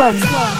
One。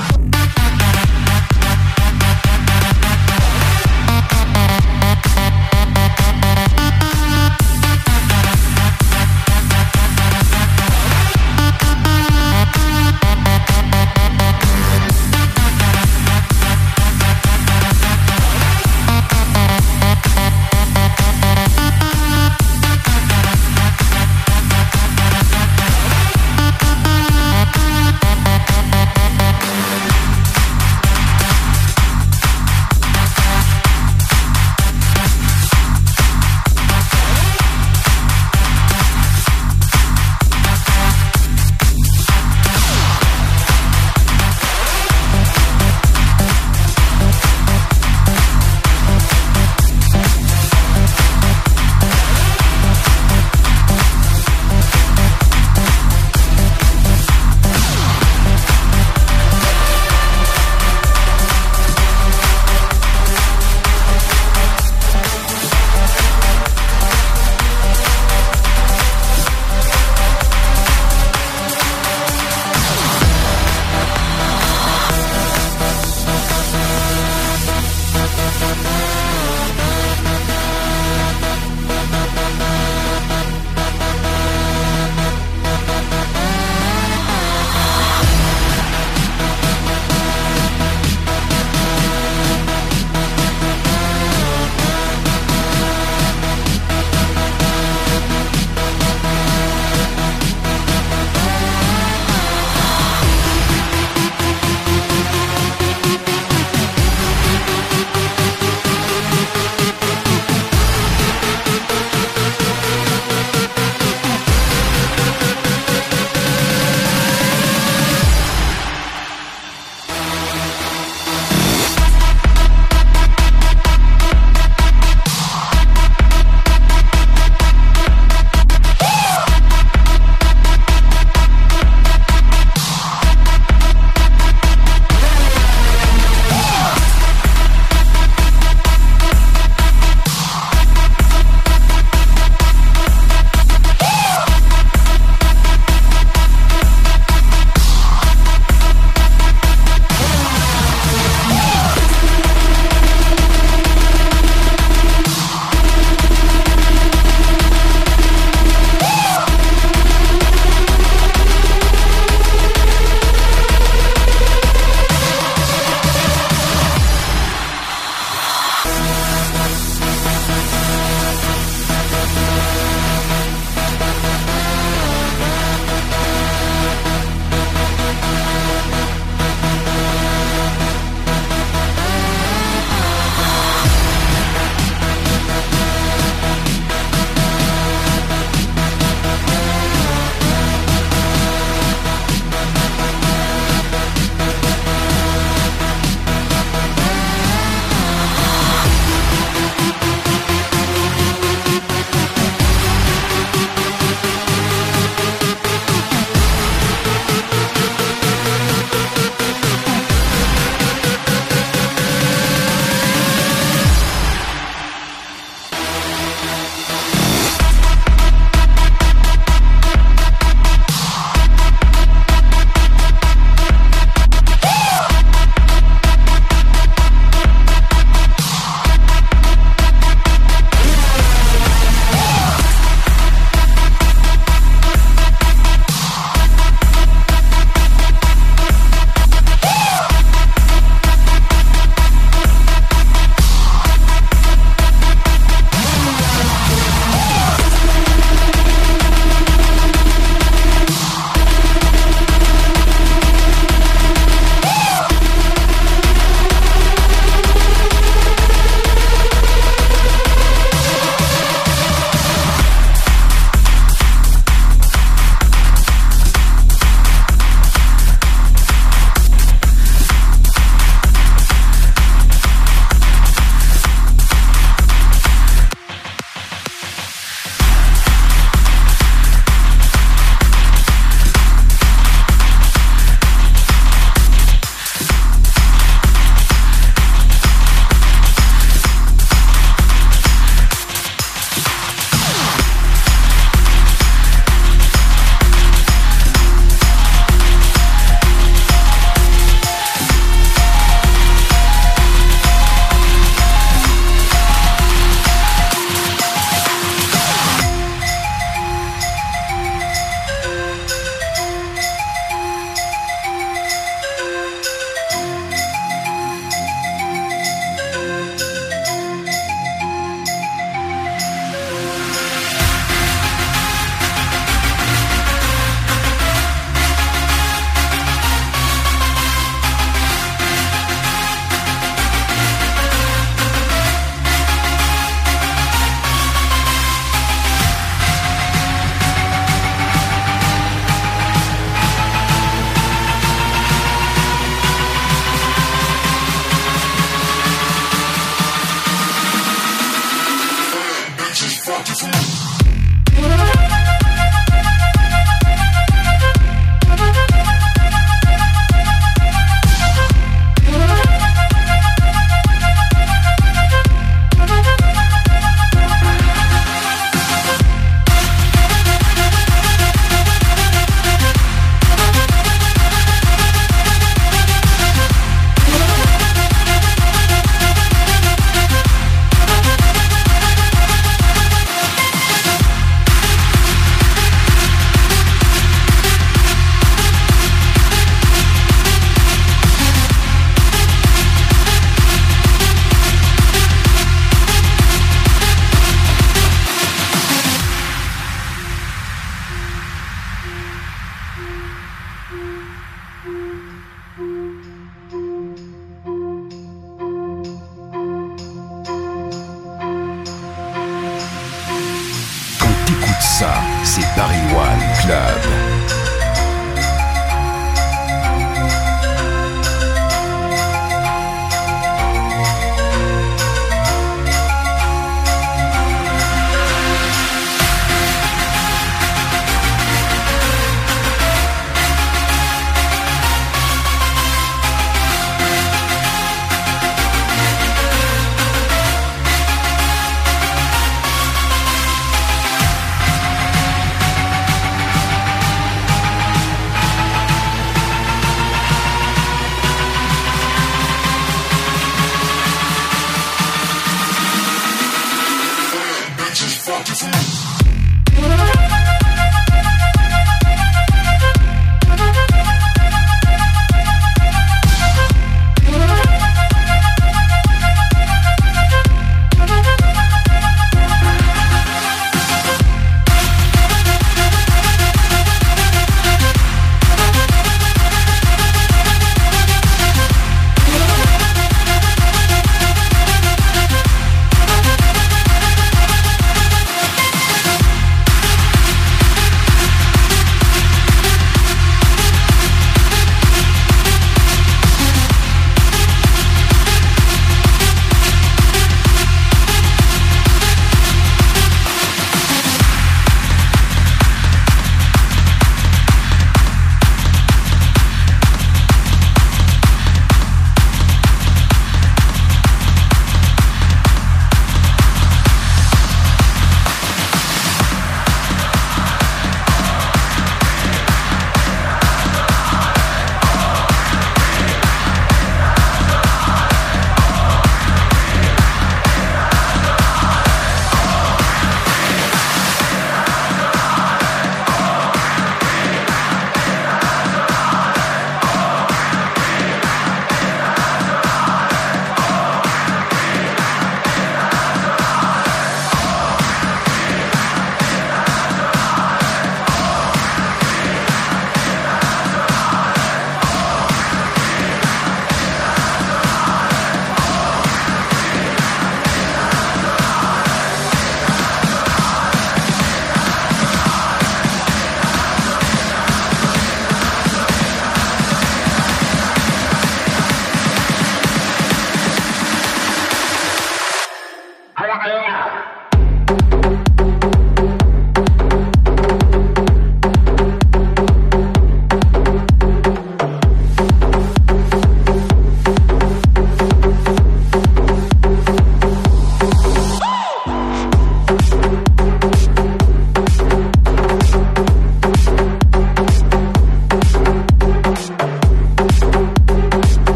c'est Paris One Club.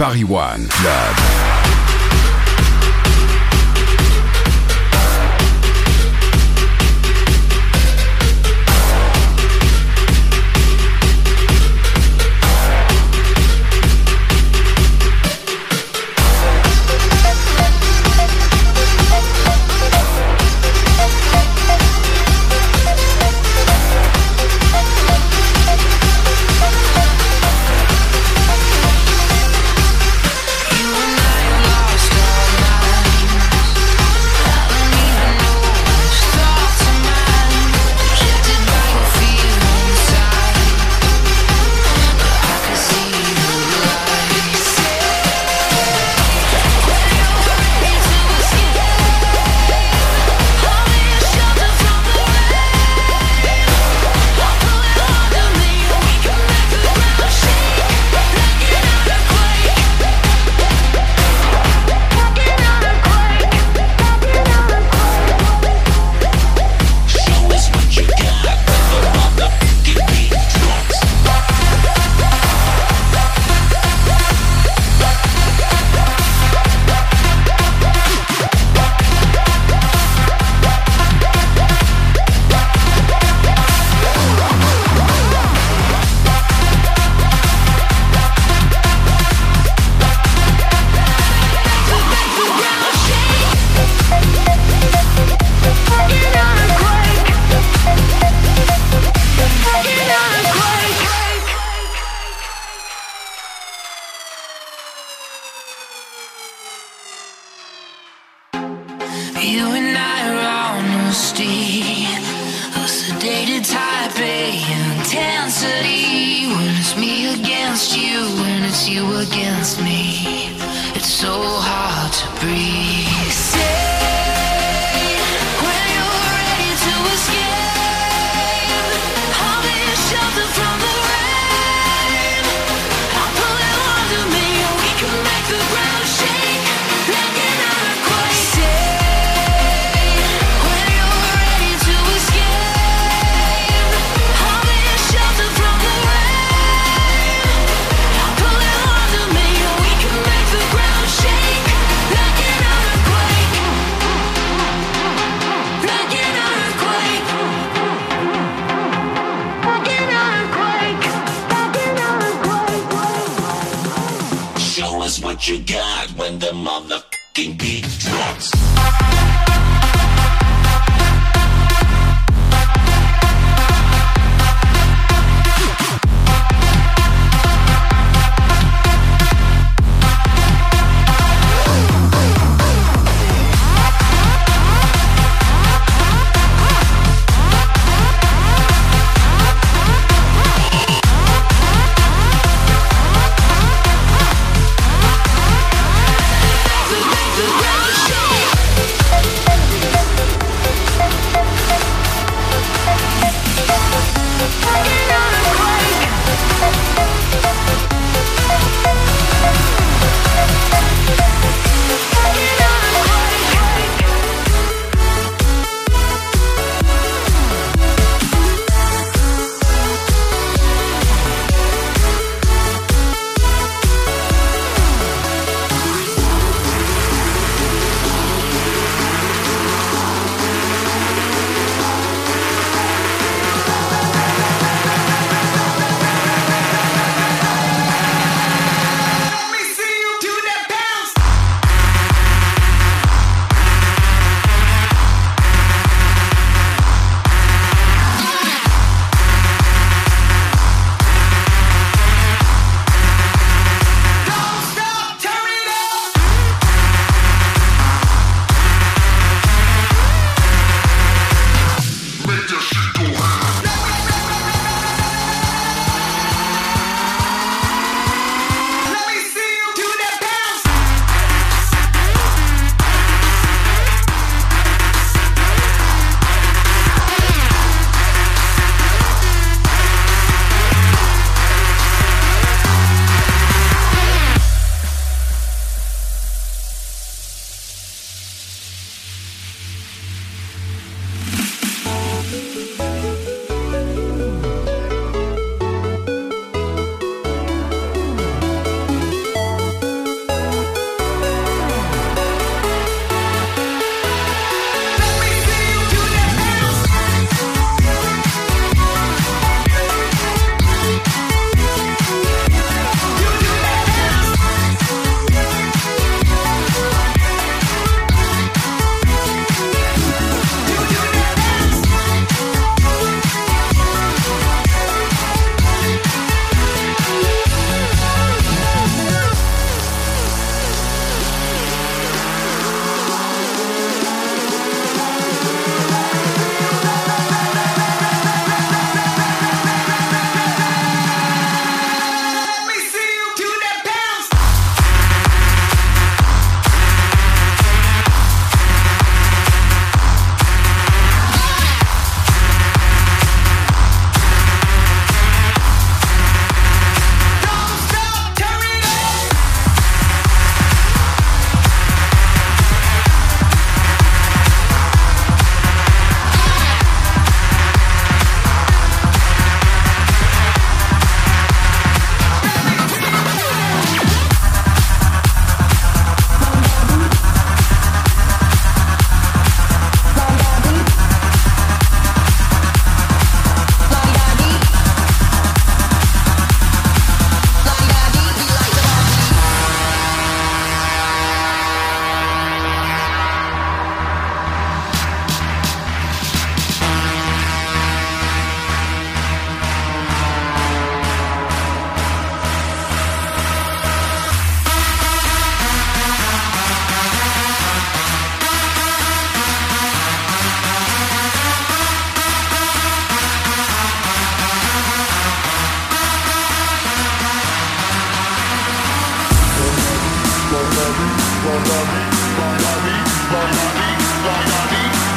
Paris One Club.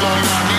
going on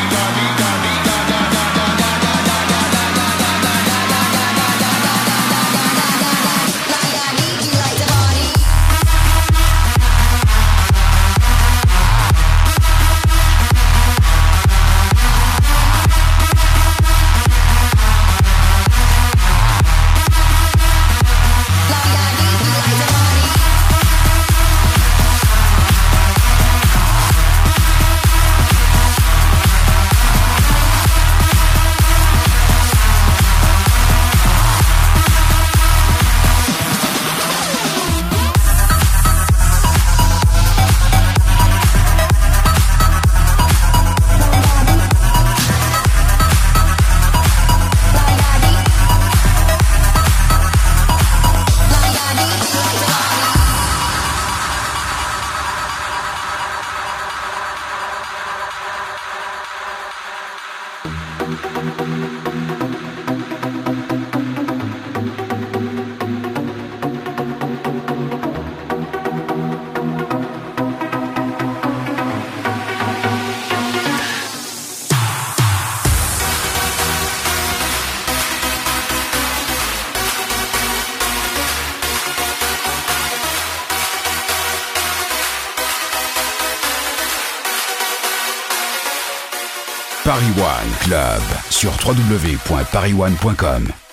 Club sur www.parisone.com.